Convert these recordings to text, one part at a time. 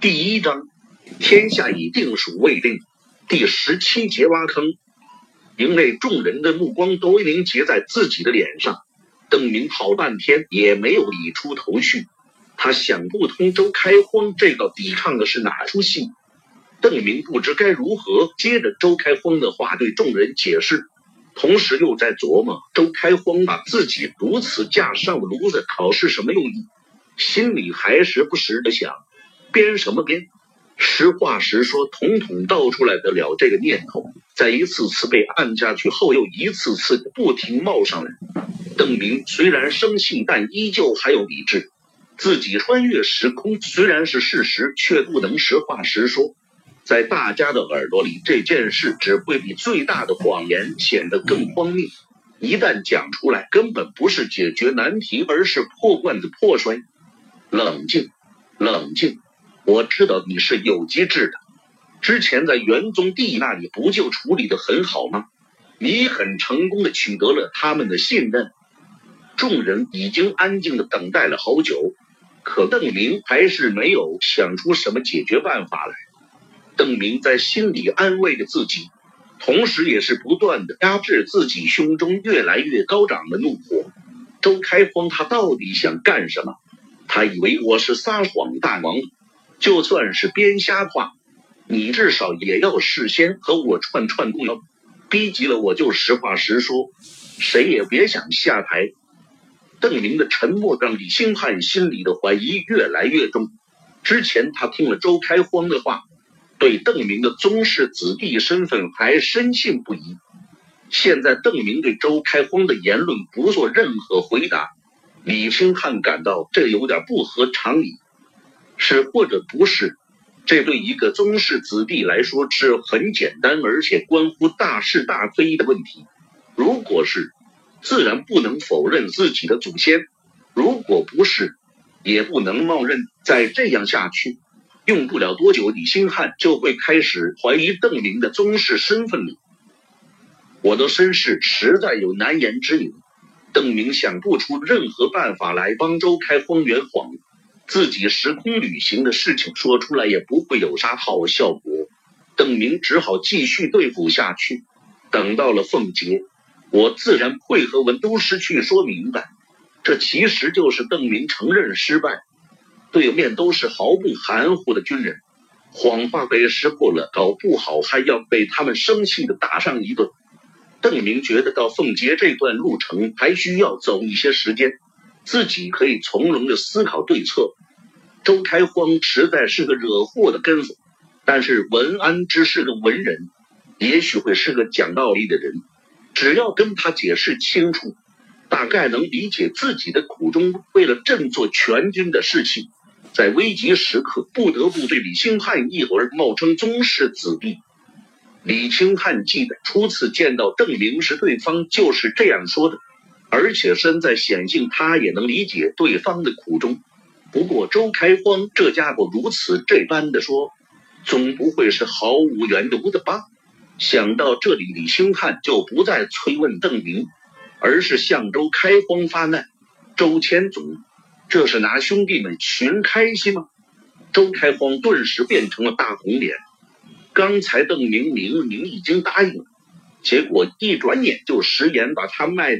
第一章，天下已定属未定。第十七节挖坑。营内众人的目光都凝结在自己的脸上。邓明好半天也没有理出头绪，他想不通周开荒这个抵抗的是哪出戏。邓明不知该如何接着周开荒的话对众人解释，同时又在琢磨周开荒把自己如此架上炉子烤是什么用意，心里还时不时的想。编什么编？实话实说，统统道出来得了这个念头，在一次次被按下去后，又一次次不停冒上来。邓明虽然生气，但依旧还有理智。自己穿越时空虽然是事实，却不能实话实说。在大家的耳朵里，这件事只会比最大的谎言显得更荒谬。一旦讲出来，根本不是解决难题，而是破罐子破摔。冷静，冷静。我知道你是有机制的，之前在元宗帝那里不就处理的很好吗？你很成功的取得了他们的信任。众人已经安静的等待了好久，可邓明还是没有想出什么解决办法来。邓明在心里安慰着自己，同时也是不断的压制自己胸中越来越高涨的怒火。周开荒他到底想干什么？他以为我是撒谎大王。就算是编瞎话，你至少也要事先和我串串供要，逼急了我就实话实说，谁也别想下台。邓明的沉默让李兴汉心里的怀疑越来越重。之前他听了周开荒的话，对邓明的宗室子弟身份还深信不疑。现在邓明对周开荒的言论不做任何回答，李兴汉感到这有点不合常理。是或者不是，这对一个宗室子弟来说是很简单，而且关乎大是大非的问题。如果是，自然不能否认自己的祖先；如果不是，也不能冒认。再这样下去，用不了多久，李兴汉就会开始怀疑邓明的宗室身份了。我的身世实在有难言之隐，邓明想不出任何办法来帮周开荒圆谎。自己时空旅行的事情说出来也不会有啥好效果，邓明只好继续对付下去。等到了凤节，我自然会和文都师去说明白。这其实就是邓明承认失败，对面都是毫不含糊的军人，谎话被识破了，搞不好还要被他们生气的打上一顿。邓明觉得到凤节这段路程还需要走一些时间。自己可以从容的思考对策。周开荒实在是个惹祸的根子，但是文安之是个文人，也许会是个讲道理的人。只要跟他解释清楚，大概能理解自己的苦衷。为了振作全军的士气，在危急时刻不得不对李兴汉一伙冒称宗室子弟。李兴汉记得初次见到邓明时，对方就是这样说的。而且身在险境，他也能理解对方的苦衷。不过周开荒这家伙如此这般的说，总不会是毫无缘由的吧？想到这里，李兴汉就不再催问邓明，而是向周开荒发难：“周千总，这是拿兄弟们寻开心吗？”周开荒顿时变成了大红脸。刚才邓明明明已经答应了，结果一转眼就食言把他卖。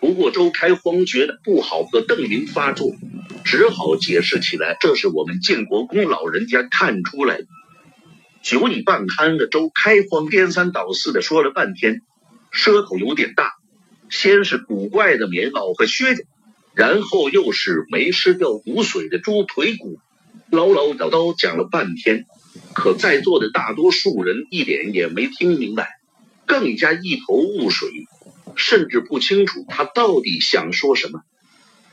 不过周开荒觉得不好和邓林发作，只好解释起来：“这是我们建国公老人家看出来的。”酒里半酣的周开荒颠三倒四的说了半天，舌头有点大。先是古怪的棉袄和靴子，然后又是没吃掉骨髓的猪腿骨，唠唠叨叨讲了半天。可在座的大多数人一点也没听明白，更加一头雾水。甚至不清楚他到底想说什么。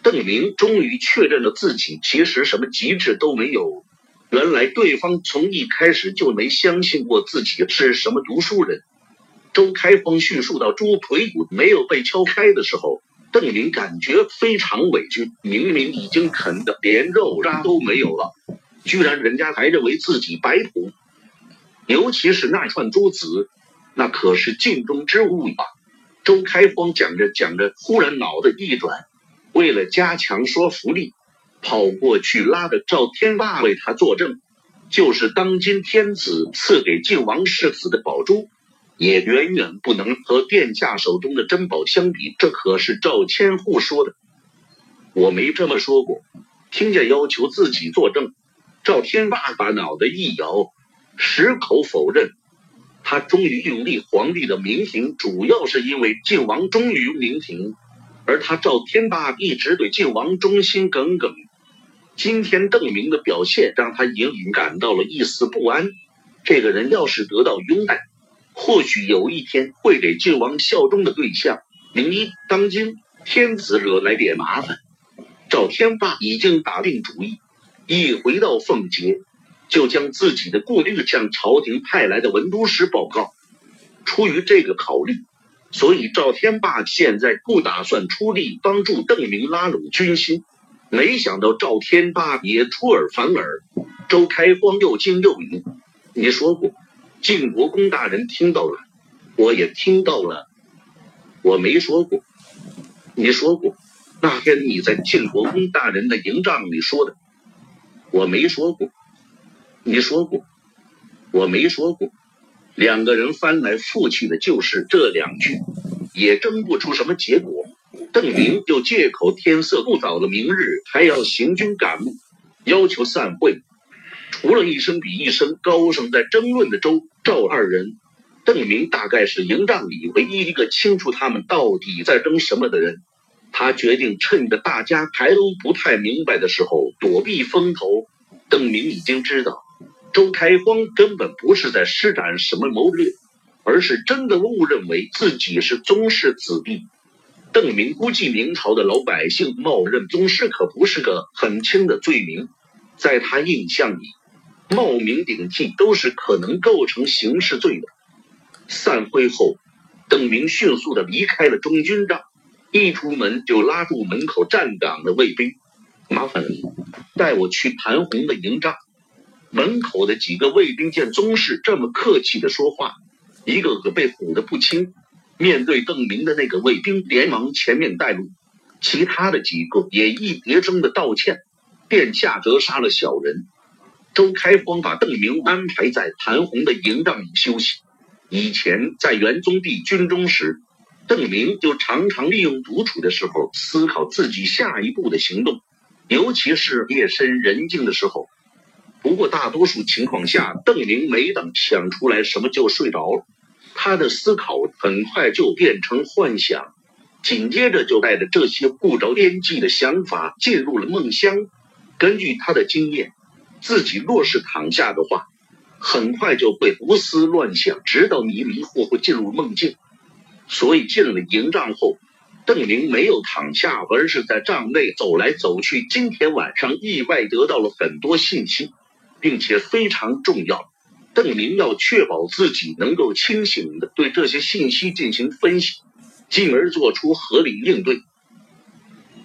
邓明终于确认了自己其实什么极致都没有。原来对方从一开始就没相信过自己是什么读书人。周开峰叙述到猪腿骨没有被敲开的时候，邓明感觉非常委屈。明明已经啃的连肉渣都没有了，居然人家还认为自己白骨。尤其是那串珠子，那可是镜中之物呀。周开荒讲着讲着，忽然脑子一转，为了加强说服力，跑过去拉着赵天霸为他作证。就是当今天子赐给晋王世子的宝珠，也远远不能和殿下手中的珍宝相比。这可是赵千户说的，我没这么说过。听见要求自己作证，赵天霸把脑袋一摇，矢口否认。他终于拥立皇帝的明庭，主要是因为晋王忠于明庭，而他赵天霸一直对晋王忠心耿耿。今天邓明的表现让他隐隐感到了一丝不安。这个人要是得到拥戴，或许有一天会给晋王效忠的对象。名一当今天子惹来点麻烦，赵天霸已经打定主意，一回到凤节，就将自己的顾虑向朝廷派来的文都使报告。出于这个考虑，所以赵天霸现在不打算出力帮助邓明拉拢军心。没想到赵天霸也出尔反尔，周开荒又惊又疑。你说过，晋国公大人听到了，我也听到了。我没说过，你说过。那天你在晋国公大人的营帐里说的，我没说过。你说过，我没说过。两个人翻来覆去的就是这两句，也争不出什么结果。邓明又借口天色不早了，明日还要行军赶路，要求散会。除了一声比一声高声在争论的周赵二人，邓明大概是营帐里唯一一个清楚他们到底在争什么的人。他决定趁着大家还都不太明白的时候躲避风头。邓明已经知道，周开荒根本不是在施展什么谋略，而是真的误认为自己是宗室子弟。邓明估计，明朝的老百姓冒认宗室可不是个很轻的罪名，在他印象里，冒名顶替都是可能构成刑事罪的。散会后，邓明迅速的离开了中军帐，一出门就拉住门口站岗的卫兵：“麻烦你带我去谭红的营帐。”门口的几个卫兵见宗室这么客气的说话，一个个被哄得不轻。面对邓明的那个卫兵，连忙前面带路，其他的几个也一叠声的道歉。殿下折杀了小人。周开荒把邓明安排在谭红的营帐里休息。以前在元宗帝军中时，邓明就常常利用独处的时候思考自己下一步的行动，尤其是夜深人静的时候。不过大多数情况下，邓明没等想出来什么就睡着了。他的思考很快就变成幻想，紧接着就带着这些不着边际的想法进入了梦乡。根据他的经验，自己若是躺下的话，很快就会胡思乱想，直到迷迷糊糊进入梦境。所以进了营帐后，邓明没有躺下，而是在帐内走来走去。今天晚上意外得到了很多信息，并且非常重要。邓明要确保自己能够清醒的对这些信息进行分析，进而做出合理应对。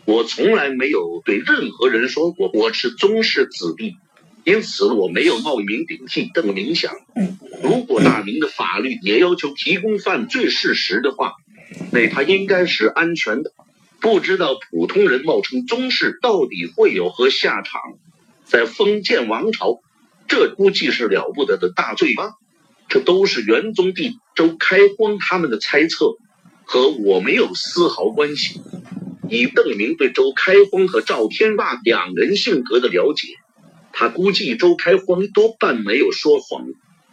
我从来没有对任何人说过我是宗室子弟，因此我没有冒名顶替。邓明想，如果大明的法律也要求提供犯罪事实的话，那他应该是安全的。不知道普通人冒充宗室到底会有何下场？在封建王朝。这估计是了不得的大罪吧？这都是元宗帝周开荒他们的猜测，和我没有丝毫关系。以邓明对周开荒和赵天霸两人性格的了解，他估计周开荒多半没有说谎。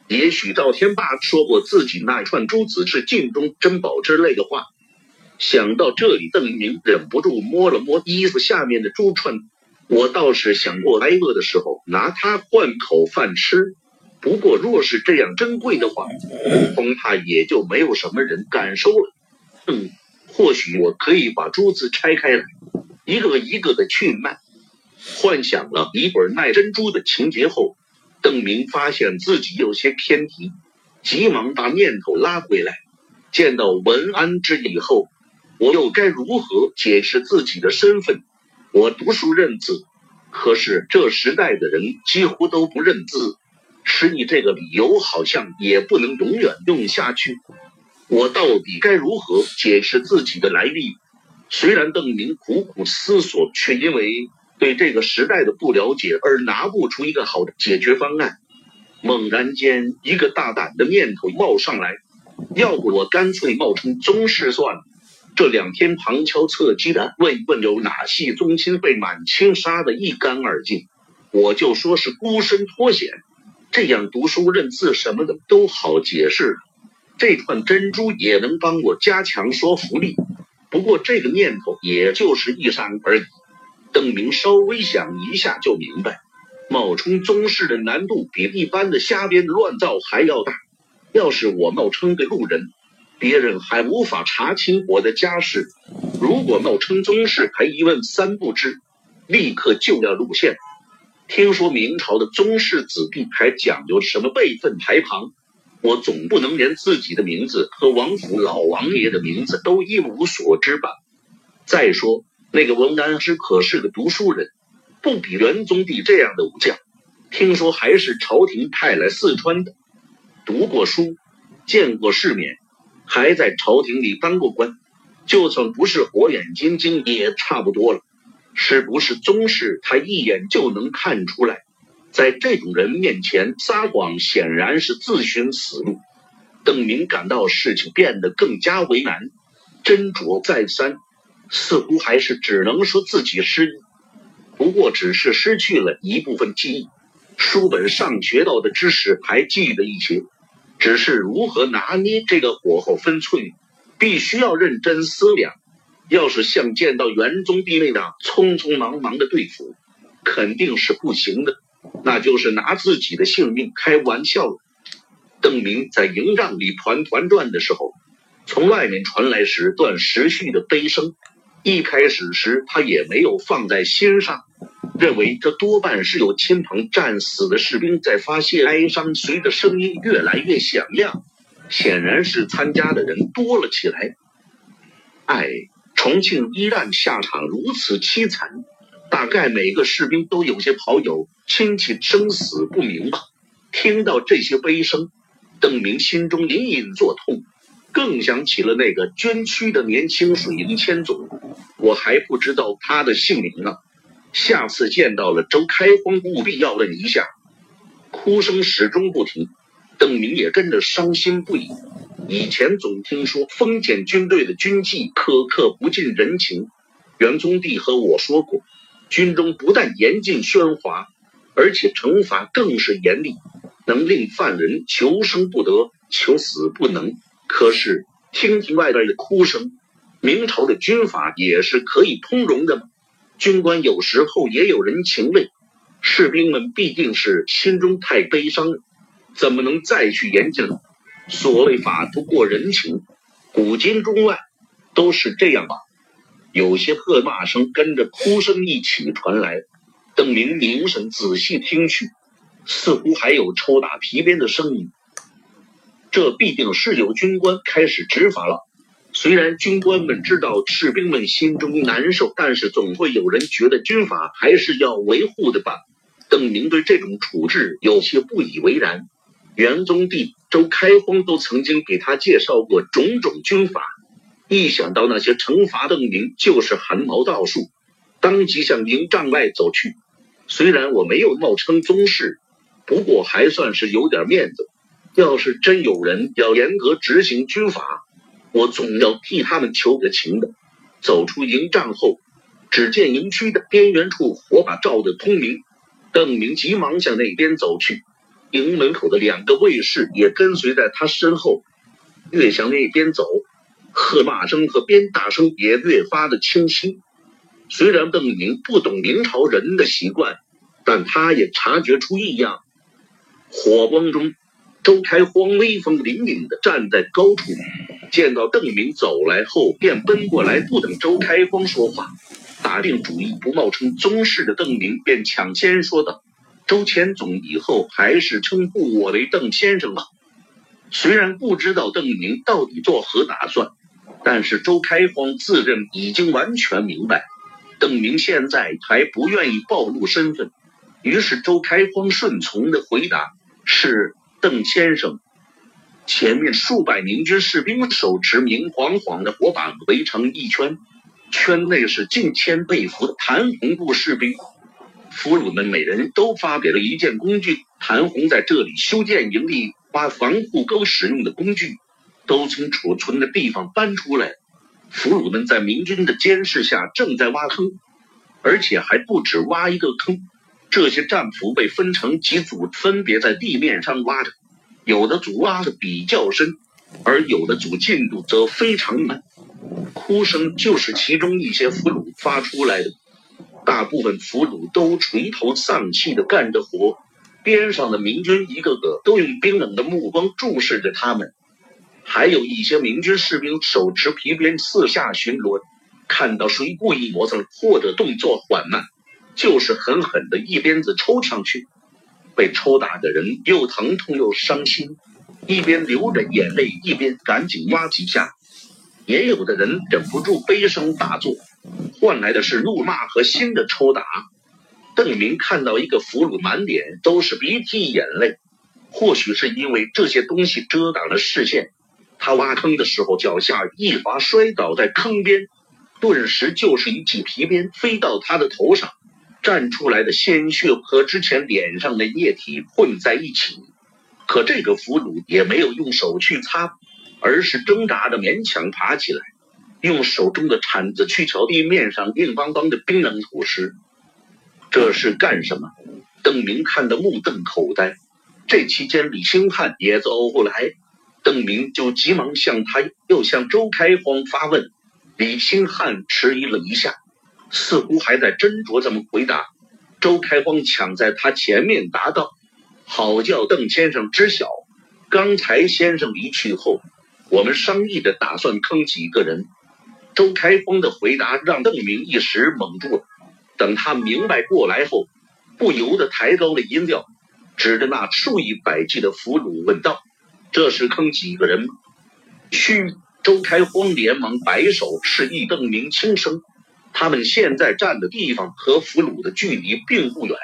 也许赵天霸说过自己那串珠子是镜中珍宝之类的话。想到这里，邓明忍不住摸了摸衣服下面的珠串。我倒是想过挨饿的时候拿它换口饭吃，不过若是这样珍贵的话，恐怕也就没有什么人敢收了。嗯，或许我可以把珠子拆开来，一个一个的去卖。幻想了一会儿卖珍珠的情节后，邓明发现自己有些偏题，急忙把念头拉回来。见到文安之以后，我又该如何解释自己的身份？我读书认字，可是这时代的人几乎都不认字，使你这个理由好像也不能永远用下去。我到底该如何解释自己的来历？虽然邓明苦苦思索，却因为对这个时代的不了解而拿不出一个好的解决方案。猛然间，一个大胆的念头冒上来，要不我干脆冒充宗室算了。这两天旁敲侧击的问一问有哪系宗亲被满清杀得一干二净，我就说是孤身脱险，这样读书认字什么的都好解释。这串珍珠也能帮我加强说服力。不过这个念头也就是一闪而已。邓明稍微想一下就明白，冒充宗室的难度比一般的瞎编乱造还要大。要是我冒充个路人。别人还无法查清我的家世，如果冒充宗室，还一问三不知，立刻就要露馅。听说明朝的宗室子弟还讲究什么辈分排行，我总不能连自己的名字和王府老王爷的名字都一无所知吧？再说那个文安之可是个读书人，不比元宗帝这样的武将，听说还是朝廷派来四川的，读过书，见过世面。还在朝廷里当过官，就算不是火眼金睛也差不多了。是不是宗室，他一眼就能看出来。在这种人面前撒谎，显然是自寻死路。邓明感到事情变得更加为难，斟酌再三，似乎还是只能说自己失忆。不过只是失去了一部分记忆，书本上学到的知识还记得一些。只是如何拿捏这个火候分寸，必须要认真思量。要是像见到元宗帝那样匆匆忙忙的对付，肯定是不行的，那就是拿自己的性命开玩笑。邓明在营帐里团团转的时候，从外面传来时断时续的悲声。一开始时，他也没有放在心上。认为这多半是有亲朋战死的士兵在发泄哀伤，随着声音越来越响亮，显然是参加的人多了起来。哎，重庆一战下场如此凄惨，大概每个士兵都有些跑友亲戚生死不明吧。听到这些悲声，邓明心中隐隐作痛，更想起了那个捐躯的年轻水利千总，我还不知道他的姓名呢。下次见到了周开荒，务必要问一下。哭声始终不停，邓明也跟着伤心不已。以前总听说封建军队的军纪苛刻不近人情，元宗帝和我说过，军中不但严禁喧哗，而且惩罚更是严厉，能令犯人求生不得，求死不能。可是听听外边的哭声，明朝的军法也是可以通融的吗？军官有时候也有人情味，士兵们必定是心中太悲伤，怎么能再去严禁了？所谓法不过人情，古今中外都是这样吧。有些喝骂声跟着哭声一起传来，邓明凝神仔细听去，似乎还有抽打皮鞭的声音。这必定是有军官开始执法了。虽然军官们知道士兵们心中难受，但是总会有人觉得军法还是要维护的吧。邓明对这种处置有些不以为然。元宗帝周开荒都曾经给他介绍过种种军法，一想到那些惩罚，邓明就是汗毛倒竖，当即向营帐外走去。虽然我没有冒称宗室，不过还算是有点面子。要是真有人要严格执行军法，我总要替他们求个情的。走出营帐后，只见营区的边缘处火把照得通明。邓明急忙向那边走去，营门口的两个卫士也跟随在他身后。越向那边走，喝骂声和鞭打声也越发的清晰。虽然邓明不懂明朝人的习惯，但他也察觉出异样。火光中，周开荒威风凛凛地站在高处。见到邓明走来后，便奔过来，不等周开荒说话，打定主意不冒充宗室的邓明便抢先说道：“周千总，以后还是称呼我为邓先生吧。”虽然不知道邓明到底作何打算，但是周开荒自认已经完全明白，邓明现在还不愿意暴露身份，于是周开荒顺从的回答：“是邓先生。”前面数百明军士兵手持明晃晃的火把围成一圈，圈内是近千被俘的谭红部士兵，俘虏们每人都发给了一件工具。谭红在这里修建营地，挖防护沟使用的工具都从储存的地方搬出来。俘虏们在明军的监视下正在挖坑，而且还不止挖一个坑。这些战俘被分成几组，分别在地面上挖着，有的组挖的比较深，而有的组进度则非常慢。哭声就是其中一些俘虏发出来的。大部分俘虏都垂头丧气地干着活，边上的明军一个个都用冰冷的目光注视着他们。还有一些明军士兵手持皮鞭四下巡逻，看到谁故意磨蹭或者动作缓慢，就是狠狠的一鞭子抽上去。被抽打的人又疼痛又伤心，一边流着眼泪，一边赶紧挖几下。也有的人忍不住悲声大作，换来的是怒骂和新的抽打。邓明看到一个俘虏满脸都是鼻涕眼泪，或许是因为这些东西遮挡了视线，他挖坑的时候脚下一滑，摔倒在坑边，顿时就是一记皮鞭飞到他的头上，站出来的鲜血和之前脸上的液体混在一起。可这个俘虏也没有用手去擦。而是挣扎着勉强爬起来，用手中的铲子去敲地面上硬邦邦的冰冷土石。这是干什么？邓明看得目瞪口呆。这期间，李兴汉也走过来，邓明就急忙向他又向周开荒发问。李兴汉迟疑了一下，似乎还在斟酌怎么回答。周开荒抢在他前面答道：“好叫邓先生知晓，刚才先生离去后。”我们商议着打算坑几个人。周开荒的回答让邓明一时懵住了。等他明白过来后，不由得抬高了音调，指着那数以百计的俘虏问道：“这是坑几个人？”嘘！周开荒连忙摆手示意邓明轻声：“他们现在站的地方和俘虏的距离并不远，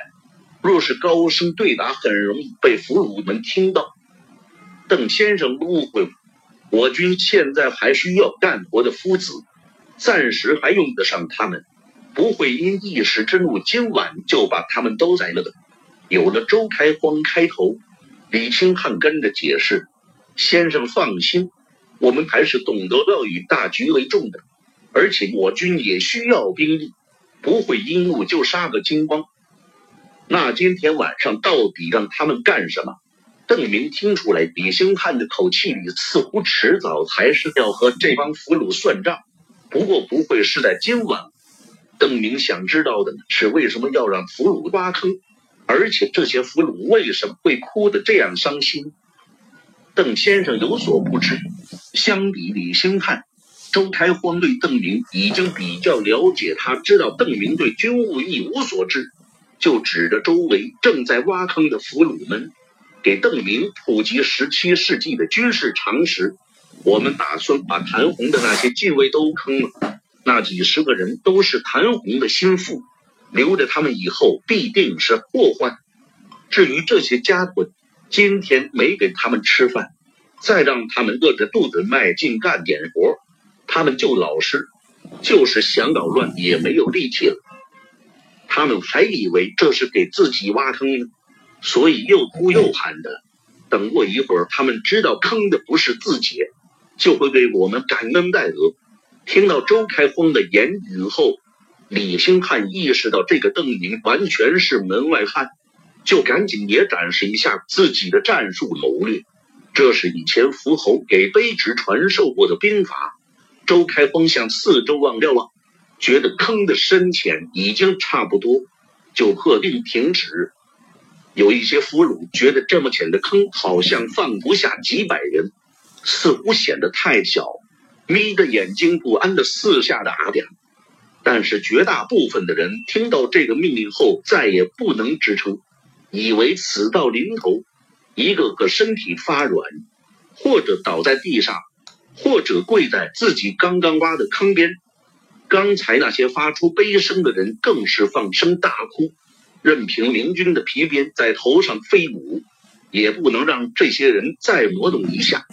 若是高声对答，很容易被俘虏们听到。”邓先生误会了。我军现在还需要干活的夫子，暂时还用得上他们，不会因一时之怒今晚就把他们都宰了的。有了周开荒开头，李清汉跟着解释：“先生放心，我们还是懂得要以大局为重的，而且我军也需要兵力，不会因怒就杀个精光。那今天晚上到底让他们干什么？”邓明听出来，李兴汉的口气里似乎迟早还是要和这帮俘虏算账。不过不会是在今晚。邓明想知道的是，为什么要让俘虏挖坑，而且这些俘虏为什么会哭得这样伤心？邓先生有所不知，相比李兴汉，周开荒对邓明已经比较了解。他知道邓明对军务一无所知，就指着周围正在挖坑的俘虏们。给邓明普及十七世纪的军事常识。我们打算把谭红的那些禁卫都坑了，那几十个人都是谭红的心腹，留着他们以后必定是祸患。至于这些家伙，今天没给他们吃饭，再让他们饿着肚子卖劲干点活，他们就老实，就是想捣乱也没有力气了。他们还以为这是给自己挖坑呢。所以又哭又喊的，等过一会儿，他们知道坑的不是自己，就会为我们感恩戴德。听到周开荒的言语后，李兴汉意识到这个邓明完全是门外汉，就赶紧也展示一下自己的战术谋略。这是以前伏侯给卑职传授过的兵法。周开荒向四周望了望，觉得坑的深浅已经差不多，就喝令停止。有一些俘虏觉得这么浅的坑好像放不下几百人，似乎显得太小，眯着眼睛不安的四下打点。但是绝大部分的人听到这个命令后再也不能支撑，以为死到临头，一个个身体发软，或者倒在地上，或者跪在自己刚刚挖的坑边。刚才那些发出悲声的人更是放声大哭。任凭明军的皮鞭在头上飞舞，也不能让这些人再挪动一下。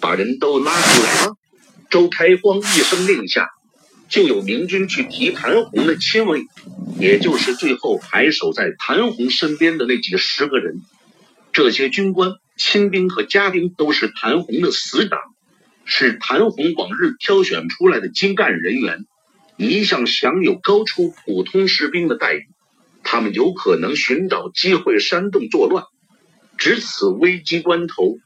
把人都拉出来！周开荒一声令下，就有明军去提谭红的亲卫，也就是最后还守在谭红身边的那几十个人。这些军官、亲兵和家丁都是谭红的死党，是谭红往日挑选出来的精干人员，一向享有高出普通士兵的待遇。他们有可能寻找机会煽动作乱。值此危机关头，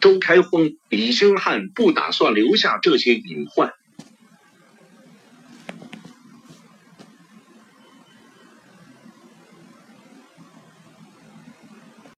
周开峰、李兴汉不打算留下这些隐患。